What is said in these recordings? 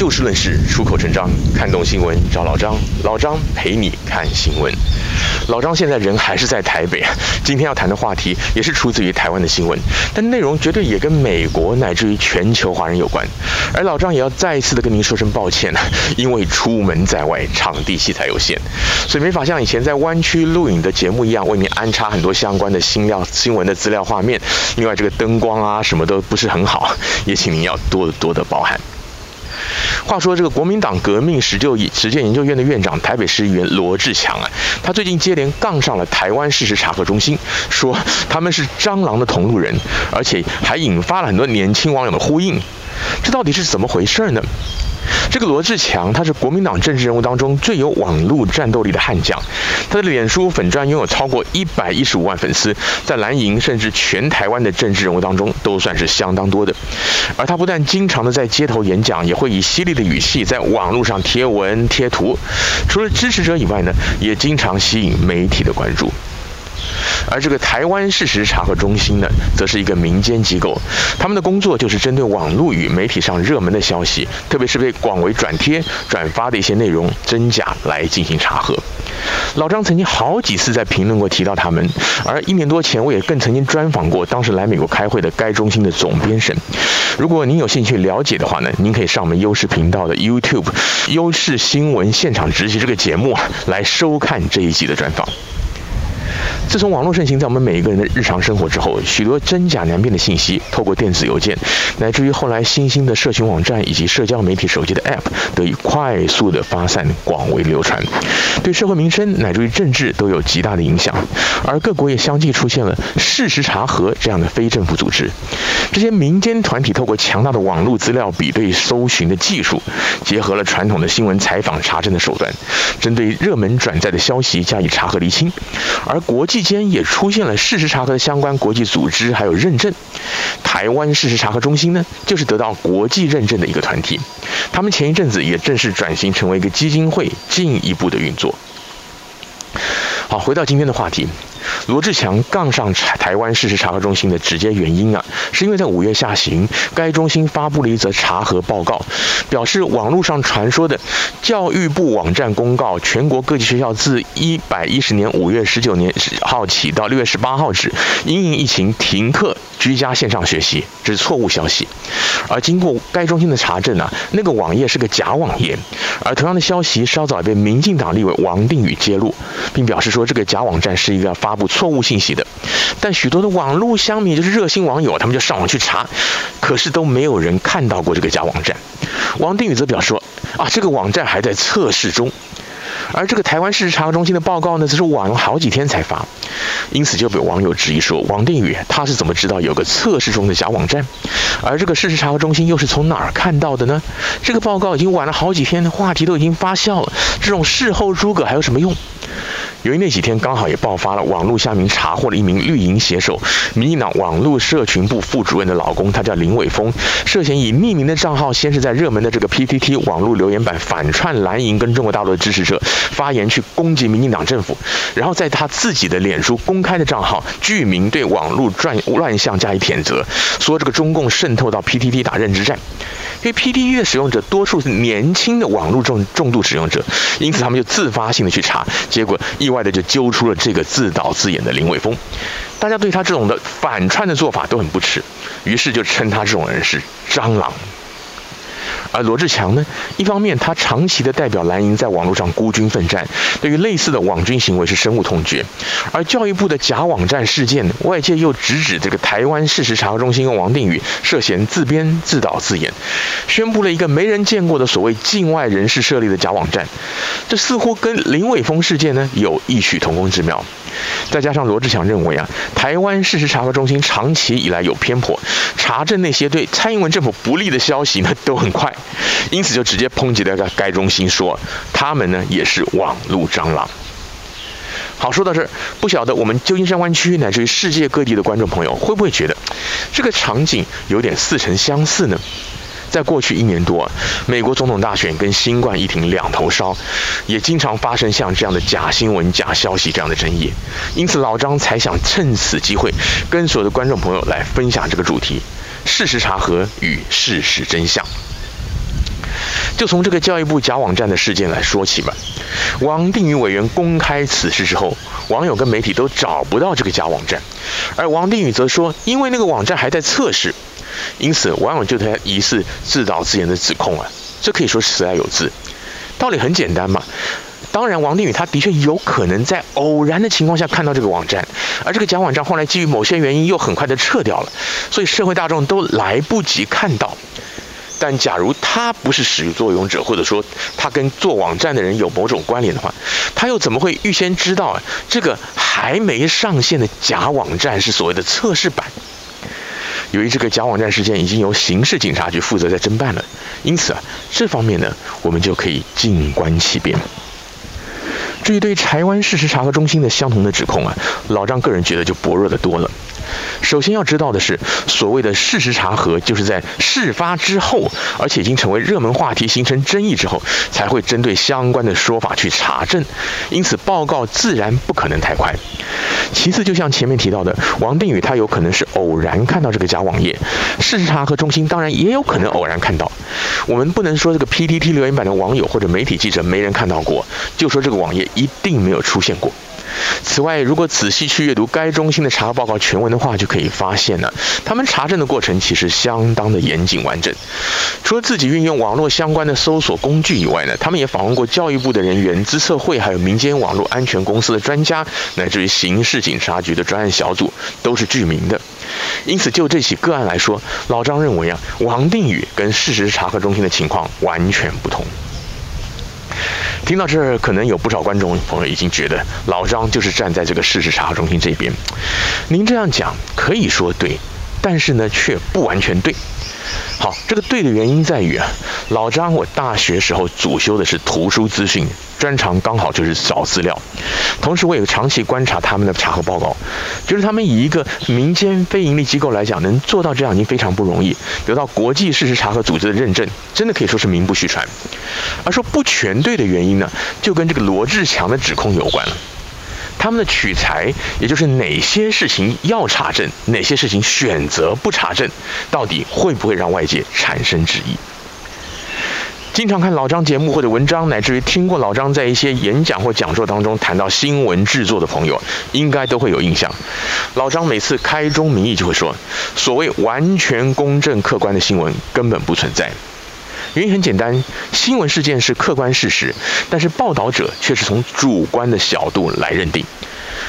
就事论事，出口成章，看懂新闻找老张，老张陪你看新闻。老张现在人还是在台北，今天要谈的话题也是出自于台湾的新闻，但内容绝对也跟美国乃至于全球华人有关。而老张也要再一次的跟您说声抱歉，因为出门在外，场地器材有限，所以没法像以前在湾区录影的节目一样，为您安插很多相关的新料新闻的资料画面。另外，这个灯光啊什么都不是很好，也请您要多多的包涵。话说这个国民党革命实就实践研究院的院长台北市议员罗志强啊，他最近接连杠上了台湾事实查核中心，说他们是蟑螂的同路人，而且还引发了很多年轻网友的呼应，这到底是怎么回事呢？这个罗志强，他是国民党政治人物当中最有网络战斗力的悍将，他的脸书粉专拥有超过一百一十五万粉丝，在蓝营甚至全台湾的政治人物当中都算是相当多的。而他不但经常的在街头演讲，也会以犀利的语气在网络上贴文贴图，除了支持者以外呢，也经常吸引媒体的关注。而这个台湾事实查核中心呢，则是一个民间机构，他们的工作就是针对网络与媒体上热门的消息，特别是被广为转贴、转发的一些内容真假来进行查核。老张曾经好几次在评论过提到他们，而一年多前我也更曾经专访过当时来美国开会的该中心的总编审。如果您有兴趣了解的话呢，您可以上我们优视频道的 YouTube 优视新闻现场直击这个节目来收看这一集的专访。自从网络盛行在我们每一个人的日常生活之后，许多真假难辨的信息透过电子邮件，乃至于后来新兴的社群网站以及社交媒体手机的 App，得以快速的发散、广为流传，对社会民生乃至于政治都有极大的影响。而各国也相继出现了事实查核这样的非政府组织，这些民间团体透过强大的网络资料比对、搜寻的技术，结合了传统的新闻采访查证的手段，针对热门转载的消息加以查核厘清，而国际。期间也出现了事实查核的相关国际组织，还有认证。台湾事实查核中心呢，就是得到国际认证的一个团体。他们前一阵子也正式转型成为一个基金会，进一步的运作。好，回到今天的话题。罗志强杠上台湾事实查核中心的直接原因啊，是因为在五月下旬，该中心发布了一则查核报告，表示网络上传说的教育部网站公告，全国各级学校自一百一十年五月十九年号起到六月十八号止，因应疫情停课居家线上学习，这是错误消息。而经过该中心的查证啊，那个网页是个假网页。而同样的消息稍早被民进党立委王定宇揭露，并表示说这个假网站是一个发布错误信息的。但许多的网络乡民就是热心网友，他们就上网去查，可是都没有人看到过这个假网站。王定宇则表示说啊，这个网站还在测试中。而这个台湾事实查核中心的报告呢，则是晚了好几天才发，因此就被网友质疑说，王定宇他是怎么知道有个测试中的假网站？而这个事实查核中心又是从哪儿看到的呢？这个报告已经晚了好几天，话题都已经发酵了，这种事后诸葛还有什么用？由于那几天刚好也爆发了网络下面查获了一名绿营写手、民进党网络社群部副主任的老公，他叫林伟峰，涉嫌以匿名的账号，先是在热门的这个 PTT 网络留言板反串蓝营跟中国大陆的支持者发言去攻击民进党政府，然后在他自己的脸书公开的账号具名对网络乱乱象加以谴责，说这个中共渗透到 PTT 打认知战。因为 P D E 的使用者多数是年轻的网络重重度使用者，因此他们就自发性的去查，结果意外的就揪出了这个自导自演的林伟峰。大家对他这种的反串的做法都很不耻，于是就称他这种人是蟑螂。而罗志强呢，一方面他长期的代表蓝营在网络上孤军奋战，对于类似的网军行为是深恶痛绝。而教育部的假网站事件，外界又直指这个台湾事实查核中心跟王定宇涉嫌自编自导自演，宣布了一个没人见过的所谓境外人士设立的假网站，这似乎跟林伟峰事件呢有异曲同工之妙。再加上罗志强认为啊，台湾事实查核中心长期以来有偏颇，查证那些对蔡英文政府不利的消息呢都很快，因此就直接抨击了该该中心说，他们呢也是网络蟑螂。好，说到这儿，不晓得我们旧金山湾区乃至于世界各地的观众朋友会不会觉得这个场景有点似曾相似呢？在过去一年多，美国总统大选跟新冠疫情两头烧，也经常发生像这样的假新闻、假消息这样的争议。因此，老张才想趁此机会，跟所有的观众朋友来分享这个主题：事实查核与事实真相。就从这个教育部假网站的事件来说起吧。王定宇委员公开此事之后，网友跟媒体都找不到这个假网站，而王定宇则说，因为那个网站还在测试，因此网友就对他疑似自导自演的指控啊，这可以说是实在有字。道理很简单嘛。当然，王定宇他的确有可能在偶然的情况下看到这个网站，而这个假网站后来基于某些原因又很快的撤掉了，所以社会大众都来不及看到。但假如他不是始作俑者，或者说他跟做网站的人有某种关联的话，他又怎么会预先知道啊？这个还没上线的假网站是所谓的测试版？由于这个假网站事件已经由刑事警察局负责在侦办了，因此啊，这方面呢，我们就可以静观其变。至于对台湾事实查核中心的相同的指控啊，老张个人觉得就薄弱的多了。首先要知道的是，所谓的事实查核，就是在事发之后，而且已经成为热门话题、形成争议之后，才会针对相关的说法去查证。因此，报告自然不可能太快。其次，就像前面提到的，王定宇他有可能是偶然看到这个假网页，事实查核中心当然也有可能偶然看到。我们不能说这个 PTT 留言板的网友或者媒体记者没人看到过，就说这个网页一定没有出现过。此外，如果仔细去阅读该中心的查核报告全文的话，就可以发现呢，他们查证的过程其实相当的严谨完整。除了自己运用网络相关的搜索工具以外呢，他们也访问过教育部的人员、资策会，还有民间网络安全公司的专家，乃至于刑事警察局的专案小组，都是具名的。因此，就这起个案来说，老张认为啊，王定宇跟事实查核中心的情况完全不同。听到这儿，可能有不少观众朋友已经觉得老张就是站在这个事实查核中心这边。您这样讲可以说对，但是呢，却不完全对。好，这个对的原因在于啊，老张我大学时候主修的是图书资讯。专长刚好就是找资料，同时我也长期观察他们的查核报告，就是他们以一个民间非营利机构来讲，能做到这样已经非常不容易，得到国际事实查核组织的认证，真的可以说是名不虚传。而说不全对的原因呢，就跟这个罗志强的指控有关了。他们的取材，也就是哪些事情要查证，哪些事情选择不查证，到底会不会让外界产生质疑？经常看老张节目或者文章，乃至于听过老张在一些演讲或讲座当中谈到新闻制作的朋友，应该都会有印象。老张每次开宗明义就会说：“所谓完全公正客观的新闻根本不存在。”原因很简单，新闻事件是客观事实，但是报道者却是从主观的角度来认定。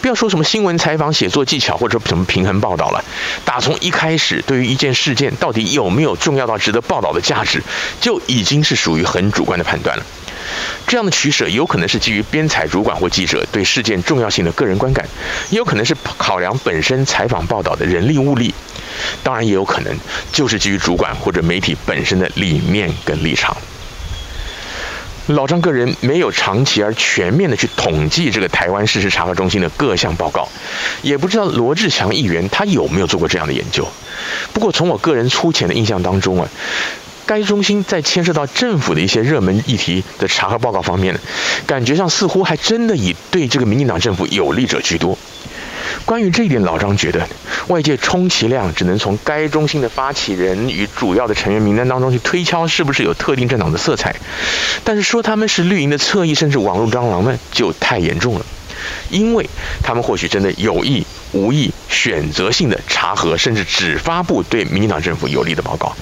不要说什么新闻采访写作技巧或者什么平衡报道了，打从一开始，对于一件事件到底有没有重要到值得报道的价值，就已经是属于很主观的判断了。这样的取舍有可能是基于编采主管或记者对事件重要性的个人观感，也有可能是考量本身采访报道的人力物力，当然也有可能就是基于主管或者媒体本身的理念跟立场。老张个人没有长期而全面的去统计这个台湾事实查核中心的各项报告，也不知道罗志强议员他有没有做过这样的研究。不过从我个人粗浅的印象当中啊，该中心在牵涉到政府的一些热门议题的查核报告方面，感觉上似乎还真的以对这个民进党政府有利者居多。关于这一点，老张觉得外界充其量只能从该中心的发起人与主要的成员名单当中去推敲是不是有特定政党的色彩，但是说他们是绿营的侧翼甚至网络蟑螂呢，就太严重了，因为他们或许真的有意无意选择性的查核，甚至只发布对民进党政府有利的报告，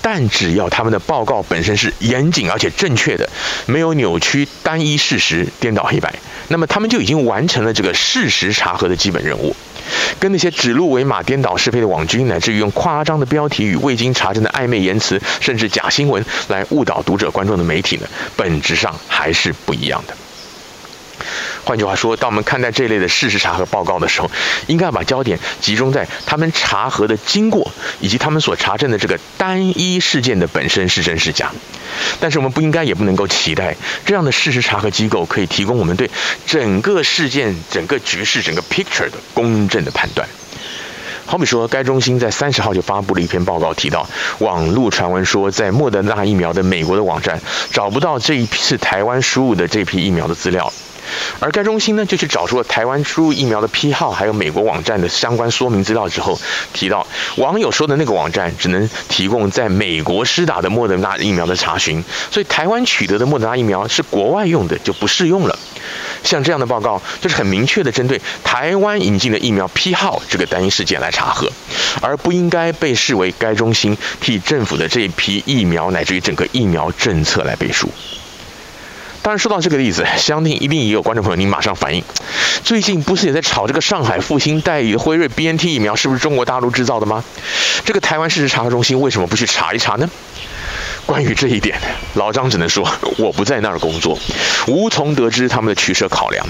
但只要他们的报告本身是严谨而且正确的，没有扭曲单一事实、颠倒黑白。那么他们就已经完成了这个事实查核的基本任务，跟那些指鹿为马、颠倒是非的网军，乃至于用夸张的标题与未经查证的暧昧言辞，甚至假新闻来误导读者观众的媒体呢，本质上还是不一样的。换句话说，当我们看待这类的事实查核报告的时候，应该要把焦点集中在他们查核的经过，以及他们所查证的这个单一事件的本身是真是假。但是我们不应该也不能够期待这样的事实查核机构可以提供我们对整个事件、整个局势、整个 picture 的公正的判断。好比说，该中心在三十号就发布了一篇报告，提到网络传闻说，在莫德纳疫苗的美国的网站找不到这一次台湾输入的这批疫苗的资料。而该中心呢，就去找出了台湾输入疫苗的批号，还有美国网站的相关说明资料之后，提到网友说的那个网站只能提供在美国施打的莫德纳疫苗的查询，所以台湾取得的莫德纳疫苗是国外用的，就不适用了。像这样的报告，就是很明确的针对台湾引进的疫苗批号这个单一事件来查核，而不应该被视为该中心替政府的这一批疫苗乃至于整个疫苗政策来背书。当然，说到这个例子，相信一定也有观众朋友，您马上反应：最近不是也在炒这个上海复兴代理的辉瑞 BNT 疫苗是不是中国大陆制造的吗？这个台湾事实查核中心为什么不去查一查呢？关于这一点，老张只能说我不在那儿工作，无从得知他们的取舍考量。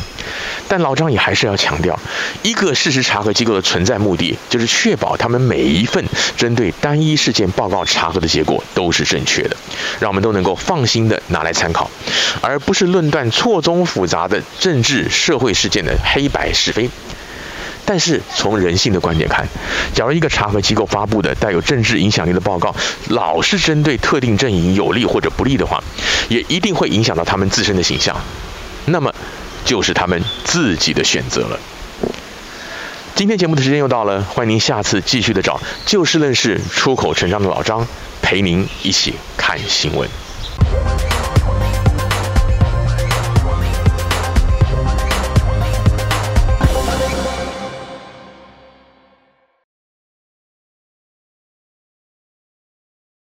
但老张也还是要强调，一个事实查核机构的存在目的，就是确保他们每一份针对单一事件报告查核的结果都是正确的，让我们都能够放心的拿来参考，而不是论断错综复杂的政治社会事件的黑白是非。但是从人性的观点看，假如一个查核机构发布的带有政治影响力的报告，老是针对特定阵营有利或者不利的话，也一定会影响到他们自身的形象，那么就是他们自己的选择了。今天节目的时间又到了，欢迎您下次继续的找就事论事、出口成章的老张陪您一起看新闻。